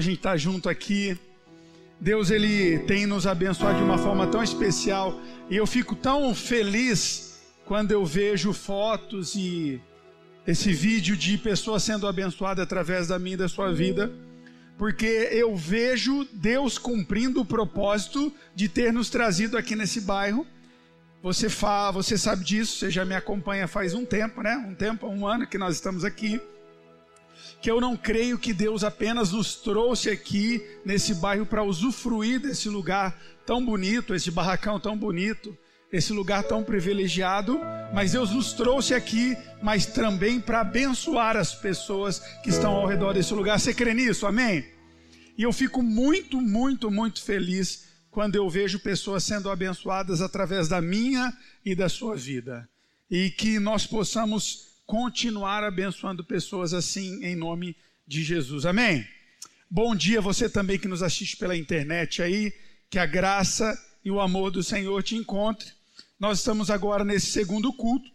a gente estar tá junto aqui. Deus ele tem nos abençoado de uma forma tão especial e eu fico tão feliz quando eu vejo fotos e esse vídeo de pessoas sendo abençoadas através da minha e da sua vida, porque eu vejo Deus cumprindo o propósito de ter nos trazido aqui nesse bairro. Você fala, você sabe disso, você já me acompanha faz um tempo, né? Um tempo, um ano que nós estamos aqui que eu não creio que Deus apenas nos trouxe aqui nesse bairro para usufruir desse lugar tão bonito, esse barracão tão bonito, esse lugar tão privilegiado, mas Deus nos trouxe aqui, mas também para abençoar as pessoas que estão ao redor desse lugar. Você crê nisso? Amém? E eu fico muito, muito, muito feliz quando eu vejo pessoas sendo abençoadas através da minha e da sua vida. E que nós possamos continuar abençoando pessoas assim em nome de Jesus. Amém? Bom dia você também que nos assiste pela internet aí, que a graça e o amor do Senhor te encontre. Nós estamos agora nesse segundo culto.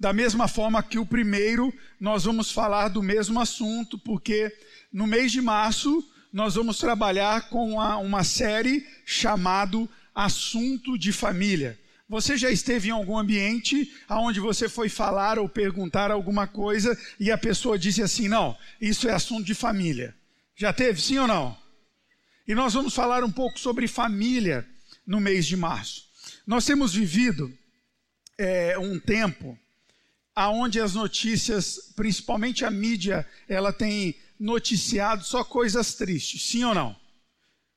Da mesma forma que o primeiro, nós vamos falar do mesmo assunto, porque no mês de março nós vamos trabalhar com uma, uma série chamado Assunto de Família. Você já esteve em algum ambiente onde você foi falar ou perguntar alguma coisa e a pessoa disse assim: não, isso é assunto de família. Já teve, sim ou não? E nós vamos falar um pouco sobre família no mês de março. Nós temos vivido é, um tempo aonde as notícias, principalmente a mídia, ela tem noticiado só coisas tristes, sim ou não?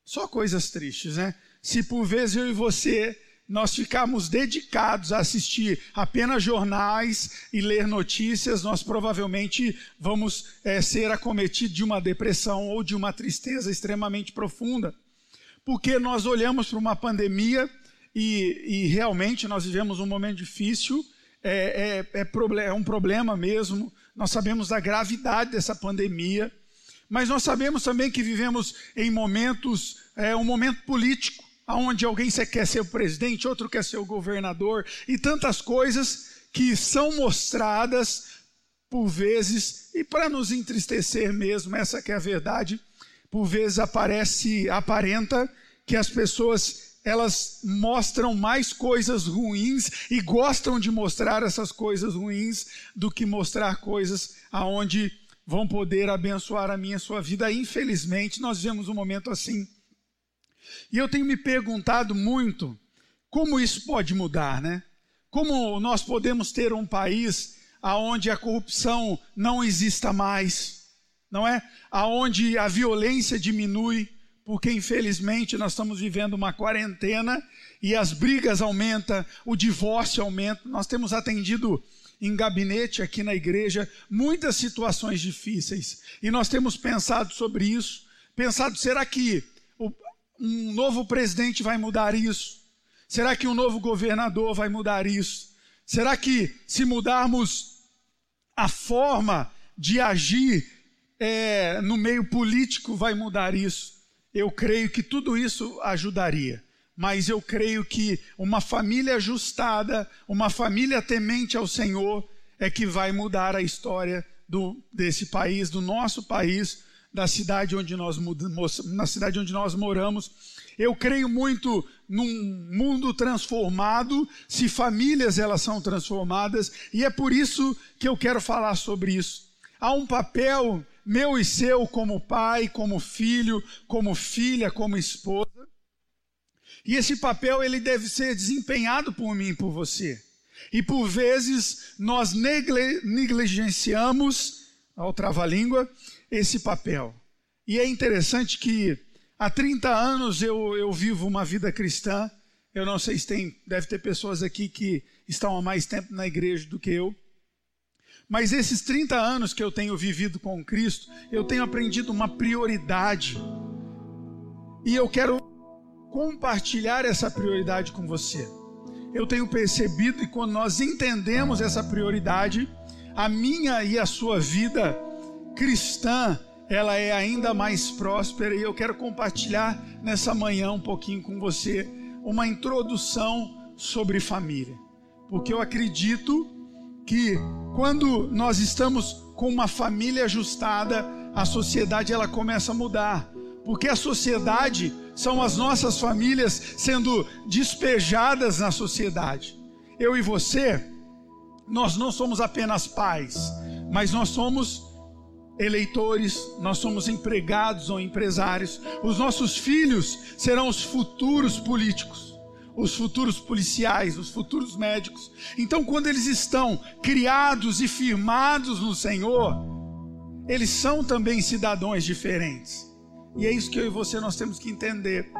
Só coisas tristes, né? Se por vezes eu e você nós ficarmos dedicados a assistir apenas jornais e ler notícias, nós provavelmente vamos é, ser acometidos de uma depressão ou de uma tristeza extremamente profunda. Porque nós olhamos para uma pandemia e, e realmente nós vivemos um momento difícil, é, é, é, é um problema mesmo, nós sabemos da gravidade dessa pandemia, mas nós sabemos também que vivemos em momentos, é um momento político onde alguém quer ser o presidente, outro quer ser o governador, e tantas coisas que são mostradas por vezes, e para nos entristecer mesmo, essa que é a verdade, por vezes aparece, aparenta que as pessoas elas mostram mais coisas ruins e gostam de mostrar essas coisas ruins do que mostrar coisas aonde vão poder abençoar a minha e a sua vida. Infelizmente, nós vivemos um momento assim. E eu tenho me perguntado muito como isso pode mudar, né? Como nós podemos ter um país aonde a corrupção não exista mais, não é? Aonde a violência diminui, porque infelizmente nós estamos vivendo uma quarentena e as brigas aumentam, o divórcio aumenta. Nós temos atendido em gabinete aqui na igreja muitas situações difíceis e nós temos pensado sobre isso, pensado será que um novo presidente vai mudar isso? Será que um novo governador vai mudar isso? Será que se mudarmos a forma de agir é, no meio político vai mudar isso? Eu creio que tudo isso ajudaria. Mas eu creio que uma família ajustada, uma família temente ao Senhor, é que vai mudar a história do, desse país, do nosso país, da cidade onde nós na cidade onde nós moramos. Eu creio muito num mundo transformado, se famílias elas são transformadas, e é por isso que eu quero falar sobre isso. Há um papel meu e seu como pai, como filho, como filha, como esposa. E esse papel ele deve ser desempenhado por mim por você. E por vezes nós negligenciamos, ao trava-língua, esse papel. E é interessante que há 30 anos eu, eu vivo uma vida cristã. Eu não sei se tem, deve ter pessoas aqui que estão há mais tempo na igreja do que eu. Mas esses 30 anos que eu tenho vivido com Cristo, eu tenho aprendido uma prioridade. E eu quero compartilhar essa prioridade com você. Eu tenho percebido que quando nós entendemos essa prioridade, a minha e a sua vida cristã, ela é ainda mais próspera e eu quero compartilhar nessa manhã um pouquinho com você uma introdução sobre família. Porque eu acredito que quando nós estamos com uma família ajustada, a sociedade ela começa a mudar. Porque a sociedade são as nossas famílias sendo despejadas na sociedade. Eu e você, nós não somos apenas pais, mas nós somos eleitores, nós somos empregados ou empresários. Os nossos filhos serão os futuros políticos, os futuros policiais, os futuros médicos. Então, quando eles estão criados e firmados no Senhor, eles são também cidadãos diferentes. E é isso que eu e você nós temos que entender.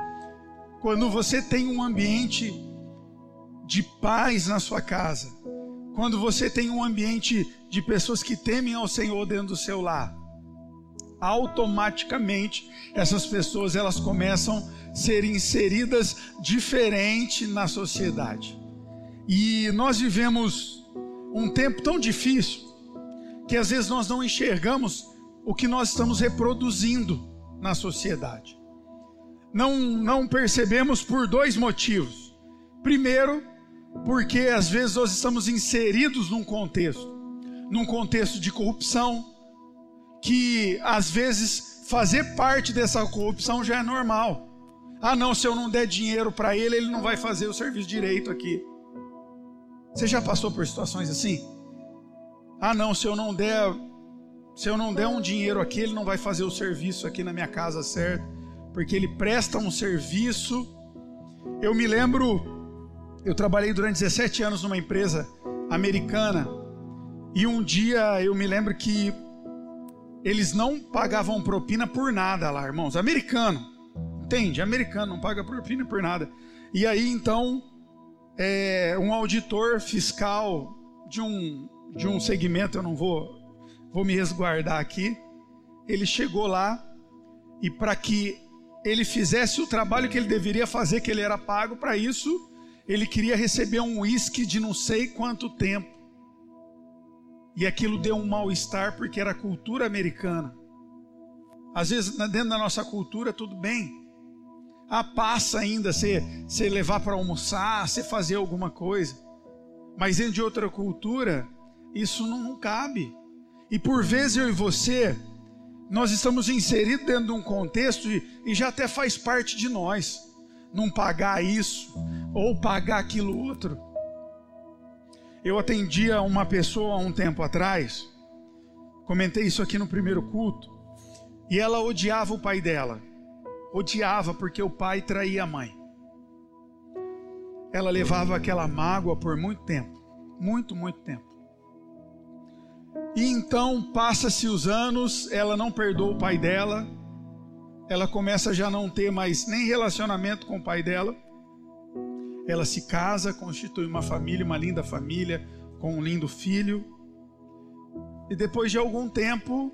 Quando você tem um ambiente de paz na sua casa, quando você tem um ambiente de pessoas que temem ao Senhor dentro do seu lar, automaticamente essas pessoas elas começam a ser inseridas diferente na sociedade. E nós vivemos um tempo tão difícil que às vezes nós não enxergamos o que nós estamos reproduzindo na sociedade. Não, não percebemos por dois motivos. Primeiro, porque às vezes nós estamos inseridos num contexto, num contexto de corrupção, que às vezes fazer parte dessa corrupção já é normal. Ah, não, se eu não der dinheiro para ele, ele não vai fazer o serviço direito aqui. Você já passou por situações assim? Ah, não, se eu não der se eu não der um dinheiro aqui, ele não vai fazer o serviço aqui na minha casa certo, porque ele presta um serviço. Eu me lembro, eu trabalhei durante 17 anos numa empresa americana, e um dia eu me lembro que eles não pagavam propina por nada lá, irmãos. Americano, entende? Americano não paga propina por nada. E aí então, é, um auditor fiscal de um, de um segmento, eu não vou vou me resguardar aqui. Ele chegou lá e para que ele fizesse o trabalho que ele deveria fazer, que ele era pago para isso, ele queria receber um uísque de não sei quanto tempo. E aquilo deu um mal-estar porque era cultura americana. Às vezes, dentro da nossa cultura, tudo bem. Ah, passa ainda você, você levar para almoçar, você fazer alguma coisa. Mas dentro de outra cultura, isso não, não cabe. E por vezes eu e você, nós estamos inseridos dentro de um contexto e, e já até faz parte de nós. Não pagar isso ou pagar aquilo outro. Eu atendia uma pessoa há um tempo atrás, comentei isso aqui no primeiro culto, e ela odiava o pai dela. Odiava porque o pai traía a mãe. Ela levava aquela mágoa por muito tempo, muito, muito tempo. E então passa-se os anos, ela não perdoa o pai dela, ela começa a já não ter mais nem relacionamento com o pai dela. Ela se casa, constitui uma família, uma linda família, com um lindo filho. E depois de algum tempo,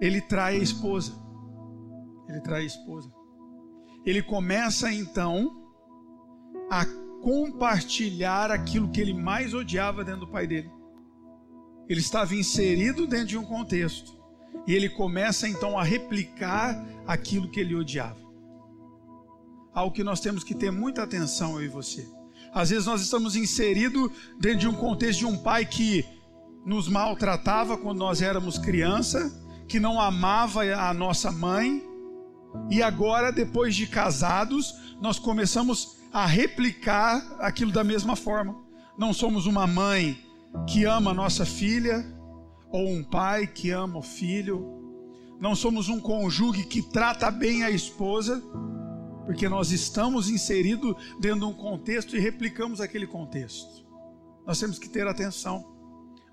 ele trai a esposa. Ele trai a esposa. Ele começa então a compartilhar aquilo que ele mais odiava dentro do pai dele ele estava inserido dentro de um contexto. E ele começa então a replicar aquilo que ele odiava. Algo que nós temos que ter muita atenção, eu e você. Às vezes nós estamos inseridos dentro de um contexto de um pai que nos maltratava quando nós éramos criança, que não amava a nossa mãe, e agora, depois de casados, nós começamos a replicar aquilo da mesma forma. Não somos uma mãe que ama a nossa filha, ou um pai que ama o filho. Não somos um cônjuge que trata bem a esposa, porque nós estamos inseridos dentro de um contexto e replicamos aquele contexto. Nós temos que ter atenção.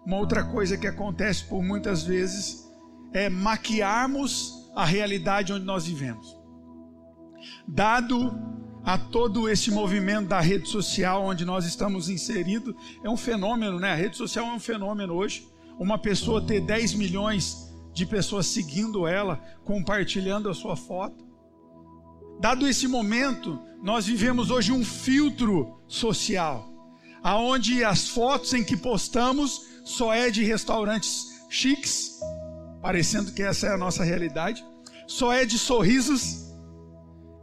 Uma outra coisa que acontece por muitas vezes é maquiarmos a realidade onde nós vivemos. Dado a todo esse movimento da rede social onde nós estamos inseridos. É um fenômeno, né? A rede social é um fenômeno hoje. Uma pessoa ter 10 milhões de pessoas seguindo ela, compartilhando a sua foto. Dado esse momento, nós vivemos hoje um filtro social, aonde as fotos em que postamos só é de restaurantes chiques, parecendo que essa é a nossa realidade, só é de sorrisos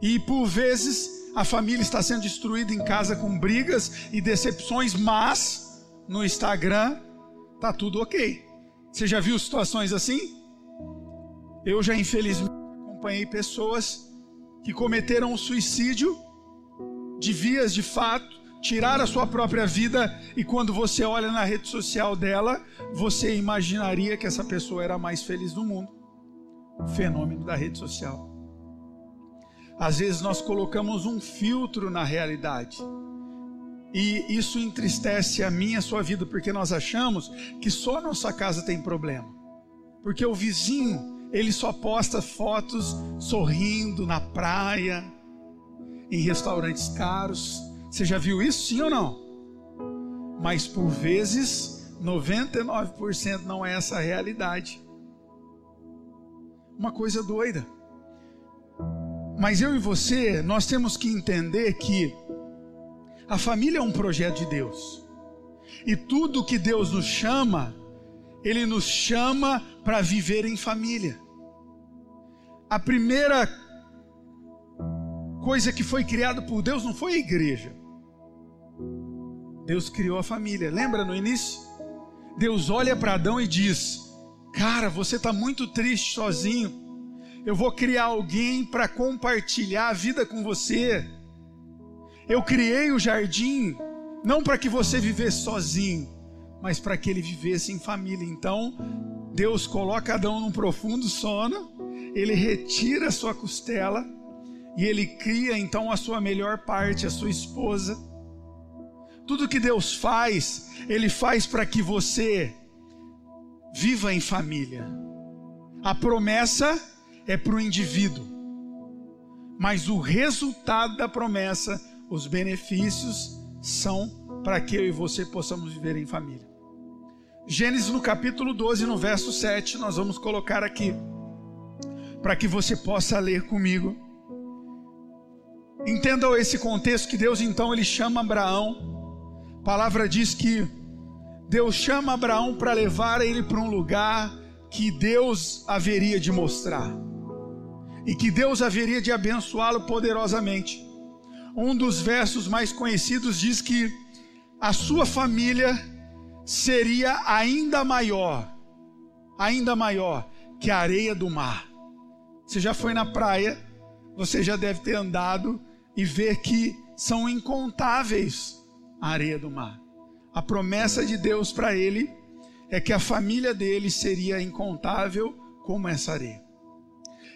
e por vezes a família está sendo destruída em casa com brigas e decepções, mas no Instagram tá tudo ok. Você já viu situações assim? Eu já infelizmente acompanhei pessoas que cometeram suicídio de vias de fato, tirar a sua própria vida e quando você olha na rede social dela, você imaginaria que essa pessoa era a mais feliz do mundo. O fenômeno da rede social. Às vezes nós colocamos um filtro na realidade. E isso entristece a minha e a sua vida, porque nós achamos que só a nossa casa tem problema. Porque o vizinho, ele só posta fotos sorrindo na praia, em restaurantes caros. Você já viu isso, sim ou não? Mas por vezes, 99% não é essa a realidade. Uma coisa doida. Mas eu e você, nós temos que entender que a família é um projeto de Deus. E tudo que Deus nos chama, Ele nos chama para viver em família. A primeira coisa que foi criada por Deus não foi a igreja. Deus criou a família. Lembra no início? Deus olha para Adão e diz: Cara, você está muito triste sozinho eu vou criar alguém para compartilhar a vida com você. Eu criei o jardim não para que você vivesse sozinho, mas para que ele vivesse em família. Então, Deus coloca Adão num profundo sono, ele retira a sua costela e ele cria então a sua melhor parte, a sua esposa. Tudo que Deus faz, ele faz para que você viva em família. A promessa é para o indivíduo, mas o resultado da promessa, os benefícios, são para que eu e você possamos viver em família. Gênesis no capítulo 12, no verso 7, nós vamos colocar aqui, para que você possa ler comigo. Entendam esse contexto que Deus então ele chama Abraão. A palavra diz que Deus chama Abraão para levar ele para um lugar que Deus haveria de mostrar e que Deus haveria de abençoá-lo poderosamente. Um dos versos mais conhecidos diz que a sua família seria ainda maior, ainda maior que a areia do mar. Você já foi na praia, você já deve ter andado e ver que são incontáveis a areia do mar. A promessa de Deus para ele é que a família dele seria incontável como essa areia.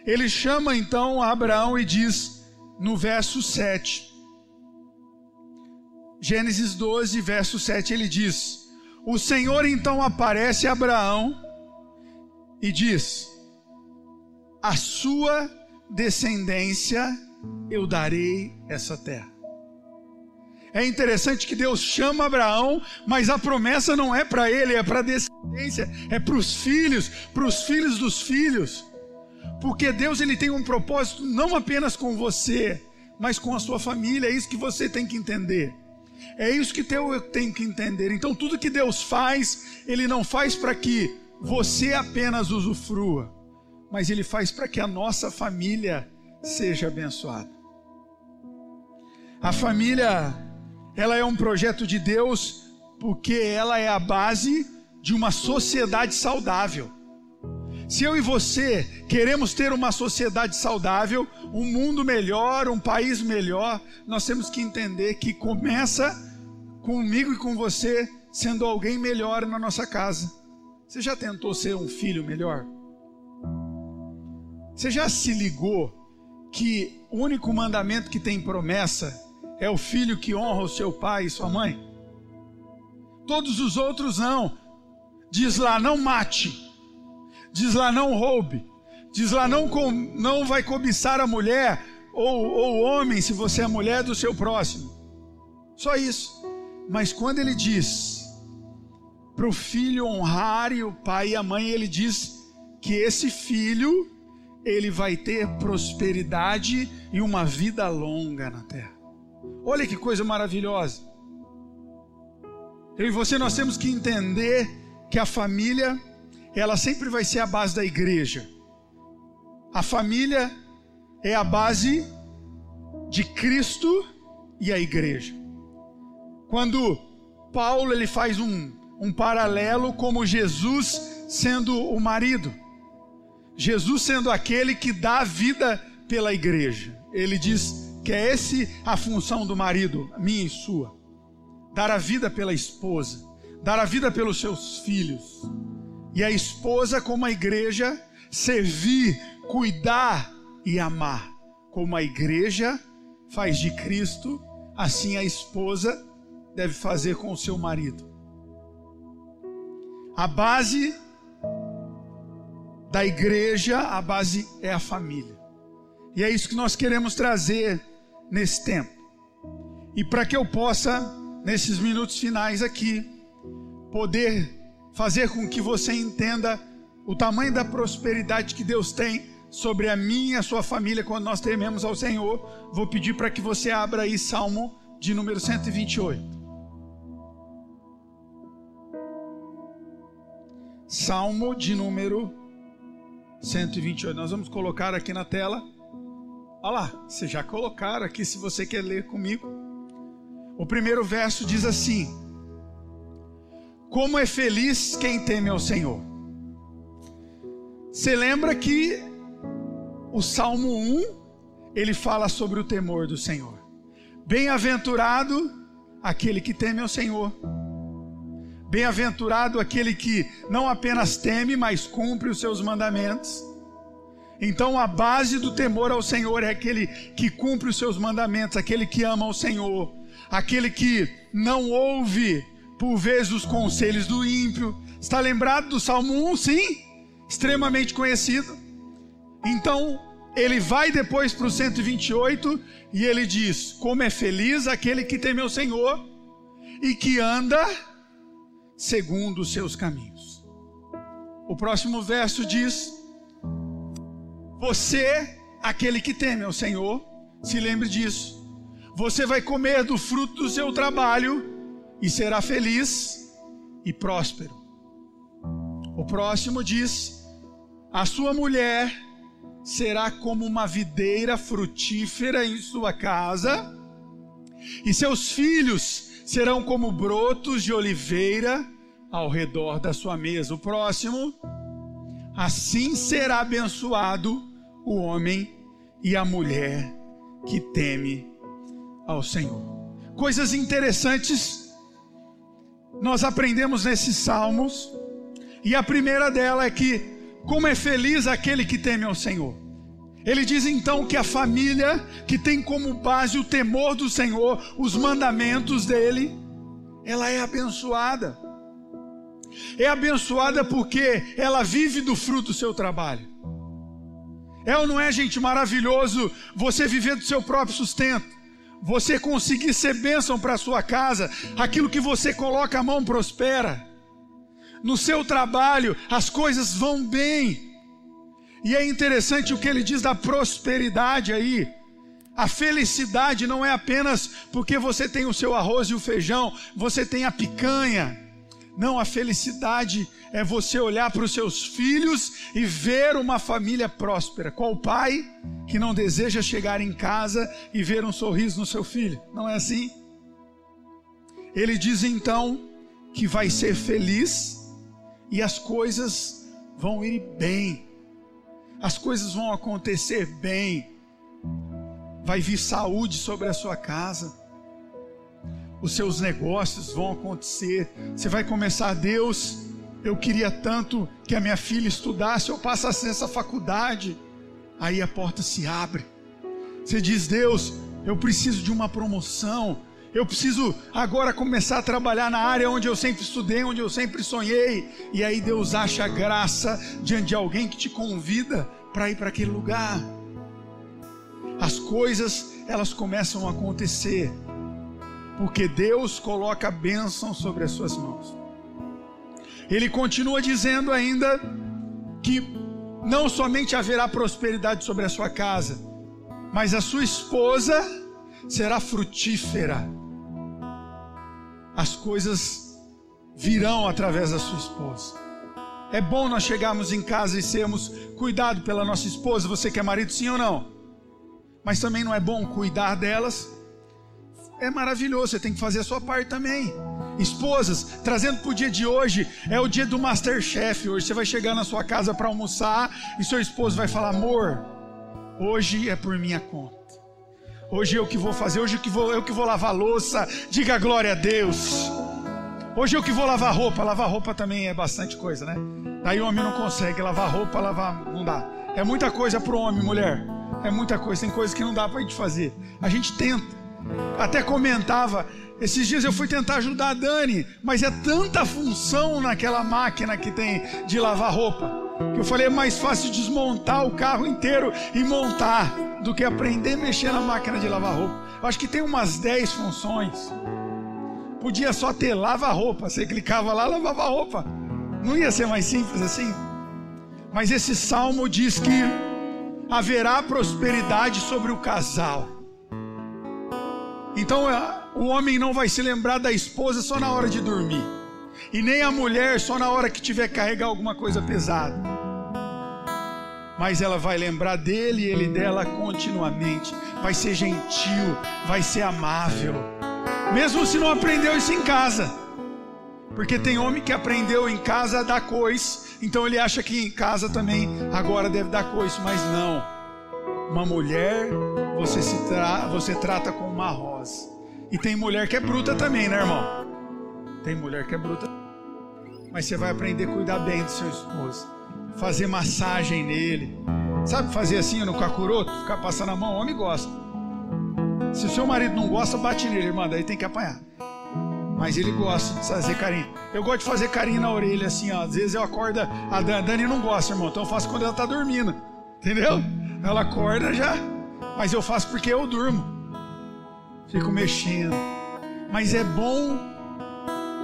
Ele chama então Abraão e diz no verso 7. Gênesis 12, verso 7, ele diz: O Senhor então aparece a Abraão e diz: A sua descendência eu darei essa terra. É interessante que Deus chama Abraão, mas a promessa não é para ele, é para a descendência, é para os filhos, para os filhos dos filhos. Porque Deus ele tem um propósito não apenas com você, mas com a sua família. É isso que você tem que entender. É isso que eu tenho que entender. Então, tudo que Deus faz, Ele não faz para que você apenas usufrua, mas Ele faz para que a nossa família seja abençoada. A família, ela é um projeto de Deus porque ela é a base de uma sociedade saudável. Se eu e você queremos ter uma sociedade saudável, um mundo melhor, um país melhor, nós temos que entender que começa comigo e com você sendo alguém melhor na nossa casa. Você já tentou ser um filho melhor? Você já se ligou que o único mandamento que tem promessa é o filho que honra o seu pai e sua mãe? Todos os outros não. Diz lá, não mate Diz lá, não roube. Diz lá, não, com, não vai cobiçar a mulher ou, o homem, se você é mulher do seu próximo. Só isso. Mas quando ele diz para o filho honrar o pai e a mãe, ele diz que esse filho ele vai ter prosperidade e uma vida longa na terra. Olha que coisa maravilhosa. Eu e você nós temos que entender que a família ela sempre vai ser a base da igreja. A família é a base de Cristo e a igreja. Quando Paulo ele faz um, um paralelo como Jesus sendo o marido. Jesus sendo aquele que dá vida pela igreja. Ele diz que é esse a função do marido, minha e sua. Dar a vida pela esposa, dar a vida pelos seus filhos. E a esposa, como a igreja, servir, cuidar e amar. Como a igreja faz de Cristo, assim a esposa deve fazer com o seu marido. A base da igreja, a base é a família. E é isso que nós queremos trazer nesse tempo. E para que eu possa, nesses minutos finais aqui, poder fazer com que você entenda o tamanho da prosperidade que Deus tem sobre a minha e a sua família quando nós tememos ao Senhor, vou pedir para que você abra aí Salmo de número 128. Salmo de número 128. Nós vamos colocar aqui na tela. Olha lá, vocês já colocaram aqui se você quer ler comigo. O primeiro verso diz assim: Como é feliz quem teme ao Senhor. Você lembra que o Salmo 1 ele fala sobre o temor do Senhor. Bem-aventurado aquele que teme ao Senhor. Bem-aventurado aquele que não apenas teme, mas cumpre os seus mandamentos. Então a base do temor ao Senhor é aquele que cumpre os seus mandamentos, aquele que ama o Senhor, aquele que não ouve por vezes os conselhos do ímpio. Está lembrado do Salmo 1? Sim, extremamente conhecido. Então ele vai depois para o 128 e ele diz: Como é feliz aquele que teme o Senhor e que anda segundo os seus caminhos. O próximo verso diz: Você, aquele que teme ao Senhor, se lembre disso. Você vai comer do fruto do seu trabalho e será feliz e próspero. O próximo diz: A sua mulher será como uma videira frutífera em sua casa, e seus filhos serão como brotos de oliveira ao redor da sua mesa. O próximo, assim será abençoado o homem e a mulher que teme ao Senhor. Coisas interessantes nós aprendemos nesses salmos, e a primeira dela é que, como é feliz aquele que teme ao Senhor. Ele diz então que a família que tem como base o temor do Senhor, os mandamentos dele, ela é abençoada. É abençoada porque ela vive do fruto do seu trabalho. É ou não é, gente, maravilhoso você viver do seu próprio sustento? Você conseguir ser bênção para a sua casa, aquilo que você coloca a mão prospera. No seu trabalho, as coisas vão bem. E é interessante o que ele diz da prosperidade aí. A felicidade não é apenas porque você tem o seu arroz e o feijão, você tem a picanha. Não, a felicidade é você olhar para os seus filhos e ver uma família próspera. Qual pai que não deseja chegar em casa e ver um sorriso no seu filho? Não é assim? Ele diz então que vai ser feliz e as coisas vão ir bem as coisas vão acontecer bem, vai vir saúde sobre a sua casa, os seus negócios vão acontecer, você vai começar, Deus, eu queria tanto que a minha filha estudasse, eu passasse nessa faculdade, aí a porta se abre, você diz, Deus, eu preciso de uma promoção, eu preciso agora começar a trabalhar na área onde eu sempre estudei, onde eu sempre sonhei. E aí Deus acha graça diante de alguém que te convida para ir para aquele lugar. As coisas, elas começam a acontecer. Porque Deus coloca a bênção sobre as suas mãos. Ele continua dizendo ainda que não somente haverá prosperidade sobre a sua casa, mas a sua esposa será frutífera as coisas virão através da sua esposa. É bom nós chegarmos em casa e sermos cuidados pela nossa esposa. Você que é marido, sim ou não? Mas também não é bom cuidar delas. É maravilhoso, você tem que fazer a sua parte também. Esposas, trazendo para o dia de hoje, é o dia do Masterchef. Hoje você vai chegar na sua casa para almoçar e seu esposo vai falar: amor, hoje é por minha conta. Hoje eu que vou fazer, hoje eu que vou, eu que vou lavar louça. Diga glória a Deus. Hoje eu que vou lavar roupa. Lavar roupa também é bastante coisa, né? Daí o homem não consegue lavar roupa, lavar não dá. É muita coisa para o homem, mulher. É muita coisa. Tem coisas que não dá para a gente fazer. A gente tenta. Até comentava. Esses dias eu fui tentar ajudar a Dani, mas é tanta função naquela máquina que tem de lavar roupa. Que eu falei, é mais fácil desmontar o carro inteiro e montar do que aprender a mexer na máquina de lavar roupa. Eu acho que tem umas 10 funções. Podia só ter lava-roupa. Você clicava lá, lavava roupa. Não ia ser mais simples assim? Mas esse salmo diz que haverá prosperidade sobre o casal. Então o homem não vai se lembrar da esposa só na hora de dormir. E nem a mulher só na hora que tiver que carregar alguma coisa pesada. Mas ela vai lembrar dele e ele dela continuamente. Vai ser gentil, vai ser amável. Mesmo se não aprendeu isso em casa. Porque tem homem que aprendeu em casa a dar cois, então ele acha que em casa também agora deve dar cois, mas não. Uma mulher você se tra você trata com uma rosa. E tem mulher que é bruta também, né, irmão? Tem mulher que é bruta. Mas você vai aprender a cuidar bem do seu esposo. Fazer massagem nele. Sabe fazer assim no cacuroto? Ficar passando a mão, homem gosta. Se o seu marido não gosta, bate nele, irmã, daí tem que apanhar. Mas ele gosta de fazer carinho. Eu gosto de fazer carinho na orelha, assim, ó. Às vezes eu acordo. A Dani não gosta, irmão. Então eu faço quando ela tá dormindo. Entendeu? Ela acorda já. Mas eu faço porque eu durmo. Fico mexendo. Mas é bom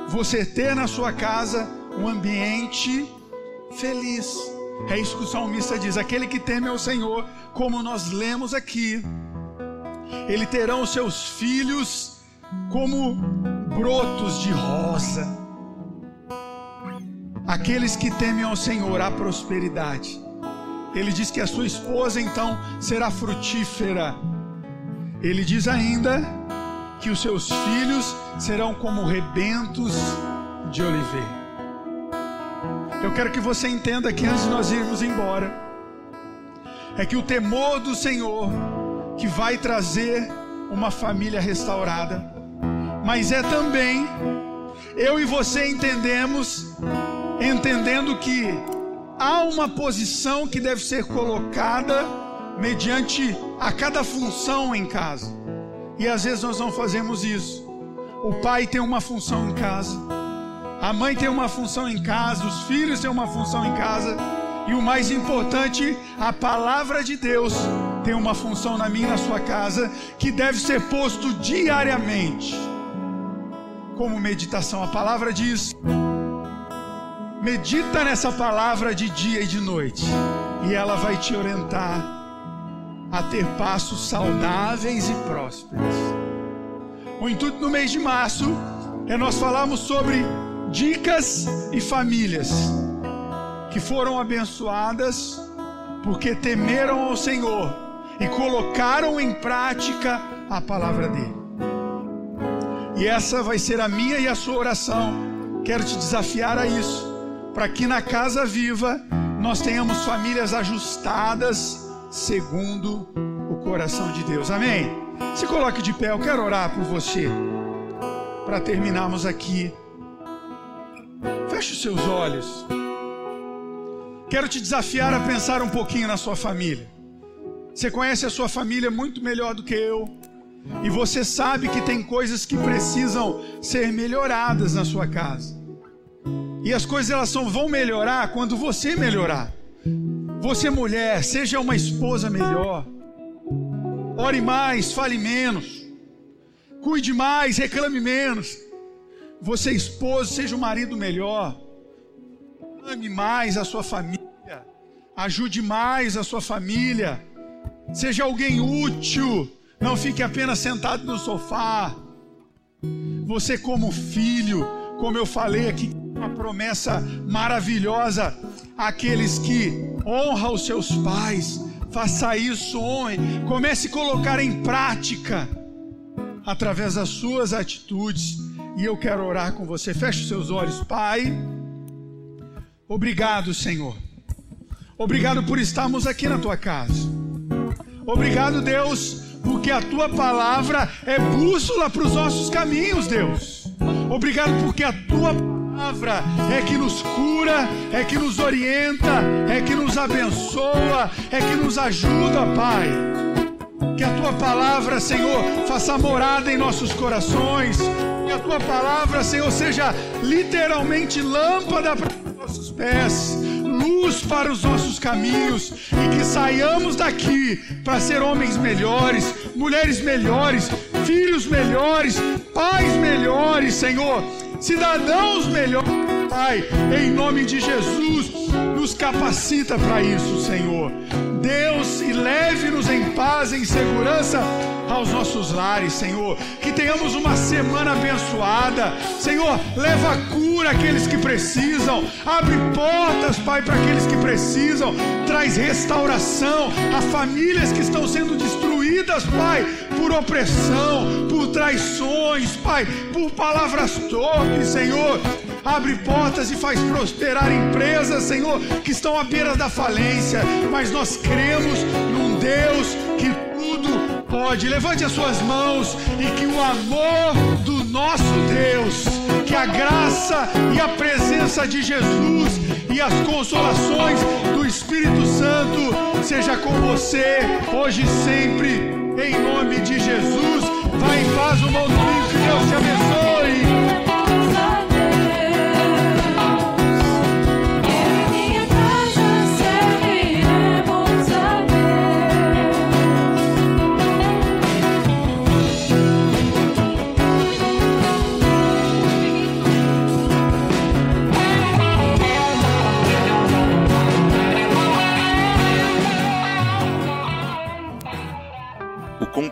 você ter na sua casa um ambiente feliz. É isso que o salmista diz: aquele que teme ao Senhor, como nós lemos aqui, ele terão os seus filhos como brotos de rosa. Aqueles que temem ao Senhor, a prosperidade. Ele diz que a sua esposa então será frutífera. Ele diz ainda que os seus filhos serão como rebentos de oliveira. Eu quero que você entenda que antes de nós irmos embora, é que o temor do Senhor que vai trazer uma família restaurada mas é também eu e você entendemos, entendendo que há uma posição que deve ser colocada mediante a cada função em casa. E às vezes nós não fazemos isso. O pai tem uma função em casa, a mãe tem uma função em casa, os filhos têm uma função em casa, e o mais importante, a palavra de Deus tem uma função na minha e na sua casa que deve ser posto diariamente como meditação. A palavra diz: medita nessa palavra de dia e de noite, e ela vai te orientar a ter passos saudáveis e prósperos. O intuito no mês de março é nós falarmos sobre dicas e famílias que foram abençoadas porque temeram ao Senhor e colocaram em prática a palavra dele. E essa vai ser a minha e a sua oração. Quero te desafiar a isso, para que na casa viva nós tenhamos famílias ajustadas segundo o coração de Deus. Amém? Se coloque de pé, eu quero orar por você. Para terminarmos aqui. Feche os seus olhos. Quero te desafiar a pensar um pouquinho na sua família. Você conhece a sua família muito melhor do que eu. E você sabe que tem coisas que precisam ser melhoradas na sua casa. E as coisas elas só vão melhorar quando você melhorar. Você mulher, seja uma esposa melhor. Ore mais, fale menos. Cuide mais, reclame menos. Você esposo, seja um marido melhor. Ame mais a sua família. Ajude mais a sua família. Seja alguém útil não fique apenas sentado no sofá. Você, como filho, como eu falei aqui, uma promessa maravilhosa àqueles que honram os seus pais. Faça isso, homem. Comece a colocar em prática, através das suas atitudes, e eu quero orar com você. Feche os seus olhos, Pai. Obrigado, Senhor. Obrigado por estarmos aqui na tua casa. Obrigado, Deus, porque a tua palavra é bússola para os nossos caminhos, Deus. Obrigado porque a tua palavra é que nos cura, é que nos orienta, é que nos abençoa, é que nos ajuda, Pai. Que a tua palavra, Senhor, faça morada em nossos corações. Que a tua palavra, Senhor, seja literalmente lâmpada para os nossos pés, luz para os nossos caminhos e que saiamos daqui para ser homens melhores, mulheres melhores, filhos melhores, pais melhores, Senhor, cidadãos melhores, Pai, em nome de Jesus, nos capacita para isso, Senhor. Deus, e leve-nos em paz, em segurança aos nossos lares, Senhor. Que tenhamos uma semana abençoada. Senhor, leva cura àqueles que precisam. Abre portas, Pai, para aqueles que precisam. Traz restauração a famílias que estão sendo destruídas, Pai, por opressão, por traições, Pai, por palavras torpes, Senhor. Abre portas e faz prosperar empresas, Senhor, que estão à beira da falência. Mas nós cremos num Deus que tudo pode. Levante as suas mãos e que o amor do nosso Deus, que a graça e a presença de Jesus e as consolações do Espírito Santo seja com você hoje e sempre, em nome de Jesus. Vai em paz, o bom que Deus te abençoe.